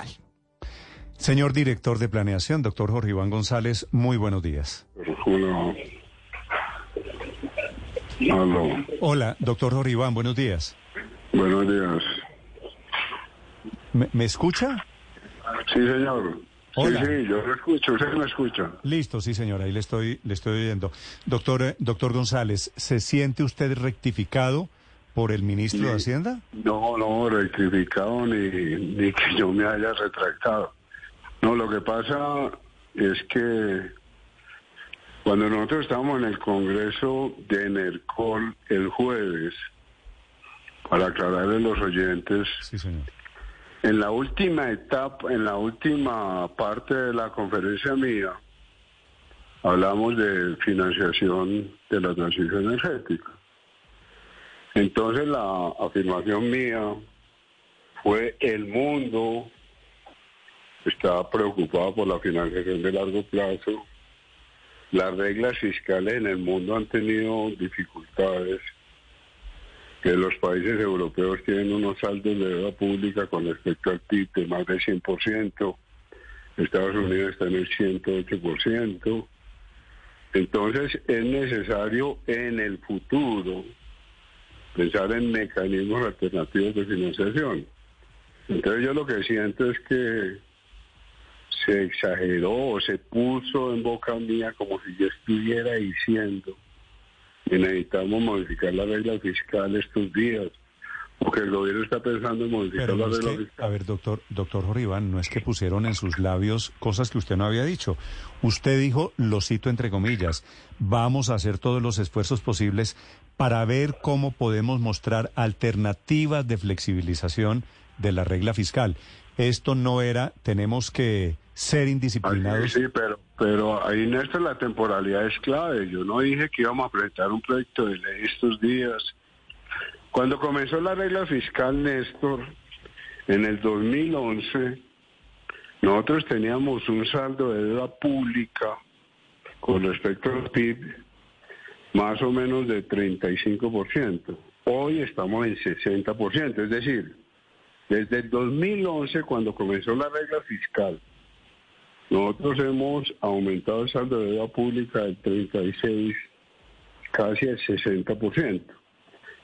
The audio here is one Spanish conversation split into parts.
fiscal. Señor director de planeación, doctor Jorge Iván González, muy buenos días. Hola. Hola, doctor Jorge Iván, buenos días. Buenos días. ¿Me, me escucha? Sí, señor. Hola. Sí, sí, yo lo escucho. ¿Usted me escucha? Listo, sí, señora, ahí le estoy, le estoy oyendo. Doctor, eh, doctor González, ¿se siente usted rectificado por el ministro de. Hacienda? No, no, rectificado ni, ni que yo me haya retractado. No, lo que pasa es que cuando nosotros estábamos en el Congreso de Enercol el jueves, para aclararle a los oyentes, Sí, señor. En la última etapa, en la última parte de la conferencia mía, hablamos de financiación de la transición energética. Entonces la afirmación mía fue el mundo está preocupado por la financiación de largo plazo. Las reglas fiscales en el mundo han tenido dificultades que los países europeos tienen unos saldos de deuda pública con respecto al PIB de más del 100%, Estados Unidos está en el 108%, entonces es necesario en el futuro pensar en mecanismos alternativos de financiación. Entonces yo lo que siento es que se exageró o se puso en boca mía como si yo estuviera diciendo y necesitamos modificar la regla fiscal estos días, porque el gobierno está pensando en modificar Pero la regla que, fiscal. a ver, doctor, doctor Jorge Iván, no es que pusieron en sus labios cosas que usted no había dicho. Usted dijo, lo cito entre comillas, vamos a hacer todos los esfuerzos posibles para ver cómo podemos mostrar alternativas de flexibilización de la regla fiscal. Esto no era, tenemos que ser indisciplinados. sí, pero, pero ahí, Néstor, la temporalidad es clave. Yo no dije que íbamos a presentar un proyecto de ley estos días. Cuando comenzó la regla fiscal, Néstor, en el 2011, nosotros teníamos un saldo de deuda pública con respecto al PIB más o menos de 35%. Hoy estamos en 60%, es decir, desde el 2011, cuando comenzó la regla fiscal, nosotros hemos aumentado el saldo de deuda pública del 36, casi al 60%.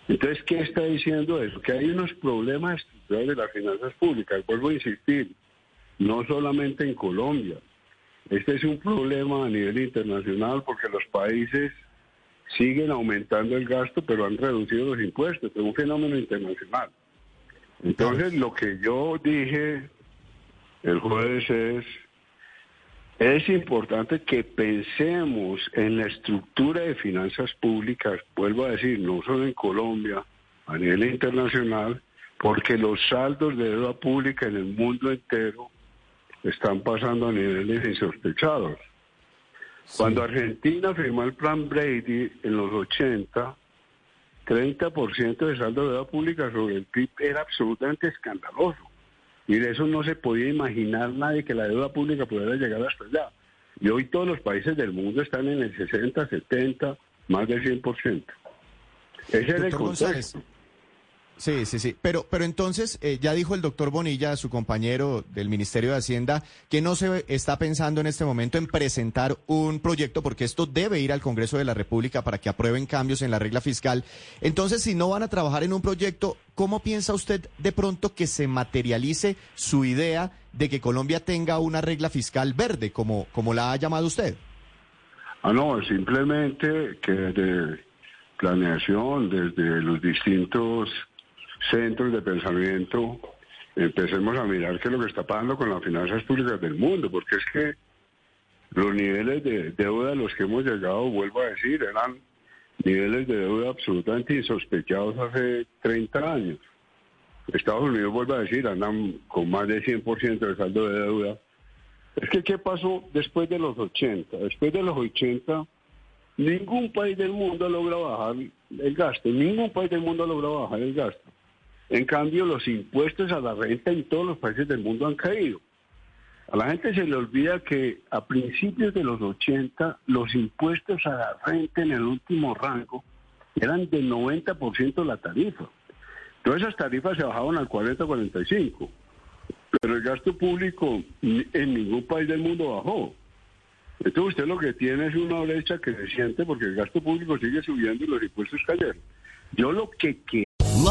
Entonces, ¿qué está diciendo eso? Que hay unos problemas estructurales de las finanzas públicas. Vuelvo a insistir, no solamente en Colombia. Este es un problema a nivel internacional porque los países siguen aumentando el gasto, pero han reducido los impuestos. Es un fenómeno internacional. Entonces, lo que yo dije el jueves es, es importante que pensemos en la estructura de finanzas públicas, vuelvo a decir, no solo en Colombia, a nivel internacional, porque los saldos de deuda pública en el mundo entero están pasando a niveles insospechados. Cuando Argentina firmó el plan Brady en los 80, 30% de saldo de deuda pública sobre el PIB era absolutamente escandaloso. Y de eso no se podía imaginar nadie que la deuda pública pudiera llegar hasta allá. Y hoy todos los países del mundo están en el 60, 70, más del 100%. Ese es el González. Sí, sí, sí. Pero, pero entonces, eh, ya dijo el doctor Bonilla, su compañero del Ministerio de Hacienda, que no se está pensando en este momento en presentar un proyecto, porque esto debe ir al Congreso de la República para que aprueben cambios en la regla fiscal. Entonces, si no van a trabajar en un proyecto, ¿cómo piensa usted de pronto que se materialice su idea de que Colombia tenga una regla fiscal verde, como, como la ha llamado usted? Ah, no, simplemente que desde planeación, desde los distintos centros de pensamiento, empecemos a mirar qué es lo que está pasando con las finanzas públicas del mundo, porque es que los niveles de deuda a los que hemos llegado, vuelvo a decir, eran niveles de deuda absolutamente insospechados hace 30 años. Estados Unidos, vuelvo a decir, andan con más de 100% de saldo de deuda. Es que, ¿qué pasó después de los 80? Después de los 80, ningún país del mundo logra bajar el gasto, ningún país del mundo logra bajar el gasto. En cambio, los impuestos a la renta en todos los países del mundo han caído. A la gente se le olvida que a principios de los 80 los impuestos a la renta en el último rango eran del 90% la tarifa. Todas esas tarifas se bajaban al 40-45. pero el gasto público en ningún país del mundo bajó. Entonces usted lo que tiene es una brecha que se siente porque el gasto público sigue subiendo y los impuestos cayeron. Yo lo que quiero...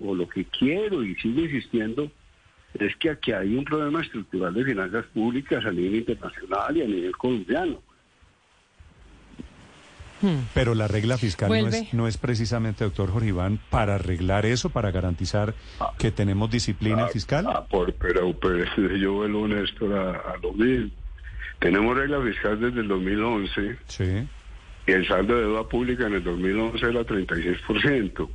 O lo que quiero y sigo insistiendo es que aquí hay un problema estructural de finanzas públicas a nivel internacional y a nivel colombiano. Pero la regla fiscal no es, no es precisamente, doctor Jorge Iván, para arreglar eso, para garantizar que tenemos disciplina fiscal. Ah, por, pero, pero yo vuelvo, Néstor, a, a lo mismo. Tenemos regla fiscal desde el 2011 Sí. y el saldo de deuda pública en el 2011 era 36%.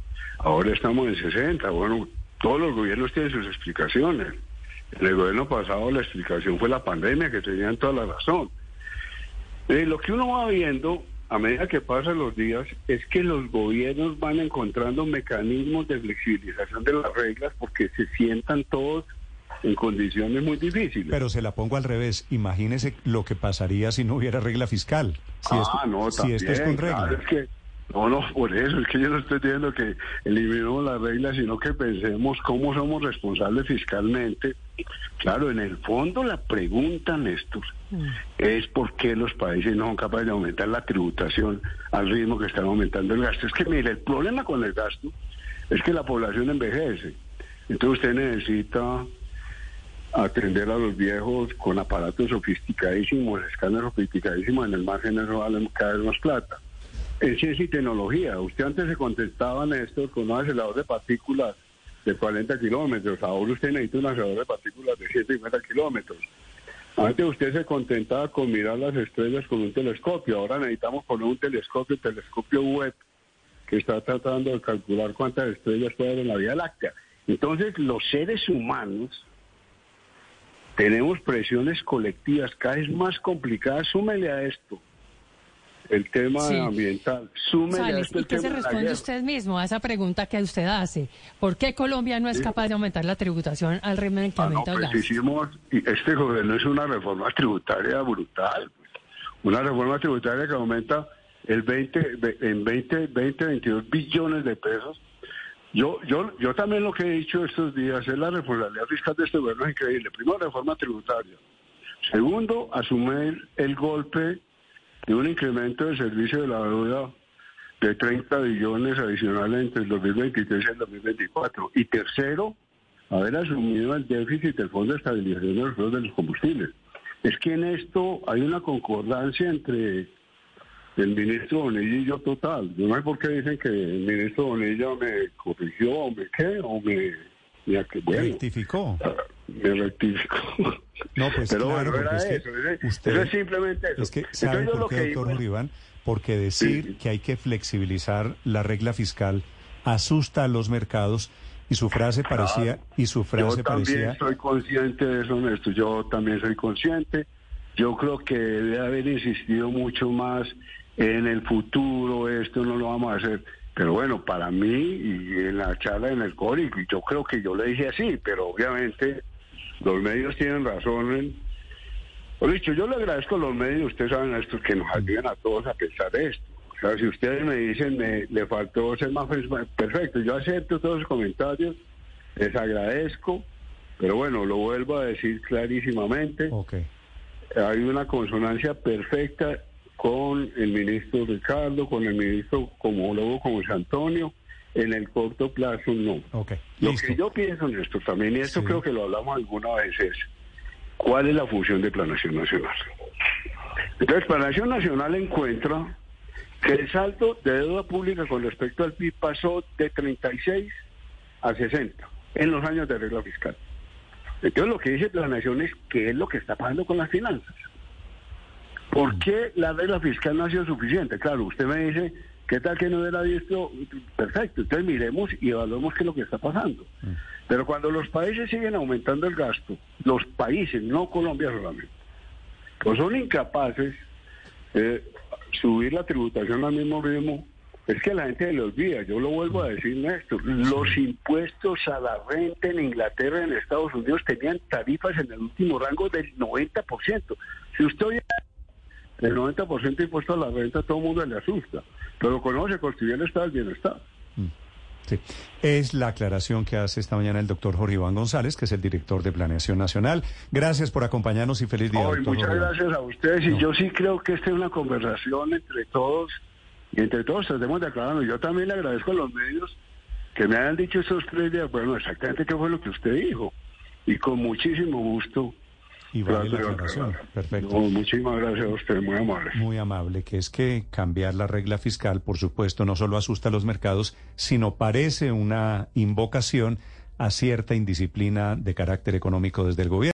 Ahora estamos en 60%. Bueno, todos los gobiernos tienen sus explicaciones. En el gobierno pasado la explicación fue la pandemia, que tenían toda la razón. Eh, lo que uno va viendo a medida que pasan los días es que los gobiernos van encontrando mecanismos de flexibilización de las reglas porque se sientan todos en condiciones muy difíciles. Pero se la pongo al revés. Imagínese lo que pasaría si no hubiera regla fiscal. Si, ah, esto, no, si esto es con también, regla. claro, es que- no, no, por eso, es que yo no estoy diciendo que eliminemos las reglas, sino que pensemos cómo somos responsables fiscalmente. Claro, en el fondo la pregunta, Néstor, es por qué los países no son capaces de aumentar la tributación al ritmo que están aumentando el gasto. Es que, mire, el problema con el gasto es que la población envejece. Entonces usted necesita atender a los viejos con aparatos sofisticadísimos, escáneres sofisticadísimos, en el margen eso vale cada vez más plata. En ciencia y tecnología, usted antes se contestaba, Néstor, con un acelerador de partículas de 40 kilómetros, ahora usted necesita un acelerador de partículas de 150 kilómetros. Antes usted se contentaba con mirar las estrellas con un telescopio, ahora necesitamos poner un telescopio, un telescopio web, que está tratando de calcular cuántas estrellas puede haber en la Vía Láctea. Entonces, los seres humanos tenemos presiones colectivas cada vez más complicadas. Súmele a esto el tema Sí. ambiental. Súmele Sales, esto ¿y qué se responde usted mismo a esa pregunta que usted hace? ¿Por qué Colombia no es capaz de aumentar la tributación al ritmo que Ah, no, aumenta pues gas? hicimos, este gobierno es una reforma tributaria brutal. pues. Una reforma tributaria que aumenta el 20, ve- en 20, 20, 22 billones de pesos. Yo, yo, yo también lo que he dicho estos días es la responsabilidad fiscal de este gobierno es increíble. Primero, reforma tributaria. Segundo, asumir el golpe de un incremento del servicio de la deuda de 30 billones adicionales entre el 2023 y el 2024. Y tercero, haber asumido el déficit del Fondo de Estabilización de los Precios de los Combustibles. Es que en esto hay una concordancia entre el ministro Bonilla y yo total. Yo no sé por qué dicen que el ministro Bonilla me corrigió o me qué, o me... Bueno, Rectificó. me rectificó. No, pues Pero claro, bueno, porque es que eso, ese- usted- eso es simplemente eso. Es que, ¿sabe por qué, que doctor digo-? Porque decir Sí. que hay que flexibilizar la regla fiscal asusta a los mercados y su frase parecía y su frase Yo también parecía soy consciente de eso, Néstor. Yo también soy consciente. Yo creo que debe haber insistido mucho más en el futuro. Esto no lo vamos a hacer. Pero bueno, para mí y en la charla en el CORI, yo creo que yo le dije así, pero obviamente los medios tienen razón. En... O dicho, yo le agradezco a los medios, ustedes saben esto, que nos ayuden a todos a pensar esto. O sea, si ustedes me dicen, me, le faltó ser más perfecto, yo acepto todos los comentarios, les agradezco, pero bueno, lo vuelvo a decir clarísimamente, Ok. hay una consonancia perfecta con el ministro Ricardo, con el ministro homólogo como es Antonio, en el corto plazo no. Ok, Lo que yo pienso en esto también, y esto Sí. creo que lo hablamos alguna vez, es cuál es la función de Planación Nacional. Entonces, Planación Nacional encuentra que el saldo de deuda pública con respecto al PIB pasó de 36 a 60 en los años de regla fiscal. Entonces, lo que dice Planación es qué es lo que está pasando con las finanzas. ¿Por qué la regla fiscal no ha sido suficiente? Claro, usted me dice ¿Qué tal que no era visto? Perfecto, entonces miremos y evaluemos qué es lo que está pasando. Pero cuando los países siguen aumentando el gasto, los países, no Colombia solamente, pues son incapaces de subir la tributación al mismo ritmo, es que la gente le olvida, yo lo vuelvo a decir, Néstor, los impuestos a la renta en Inglaterra y en Estados Unidos tenían tarifas en el último rango del 90%. Si usted oye el 90% de impuesto a la renta, todo el mundo le asusta, pero conoce, construye el estado del bienestar. Sí. Es la aclaración que hace esta mañana el doctor Jorge Iván González, que es el director de Planeación Nacional. Gracias por acompañarnos y feliz día. Ay, doctor muchas Jorge gracias a ustedes y yo sí creo que esta es una conversación entre todos y entre todos tratemos de aclararnos. Yo también le agradezco a los medios que me hayan dicho esos tres días, bueno, exactamente qué fue lo que usted dijo y con muchísimo gusto. Y vale la aclaración. Perfecto. No, muchísimas gracias a usted, muy amable. Muy amable, que es que cambiar la regla fiscal, por supuesto, no solo asusta a los mercados, sino parece una invocación a cierta indisciplina de carácter económico desde el gobierno.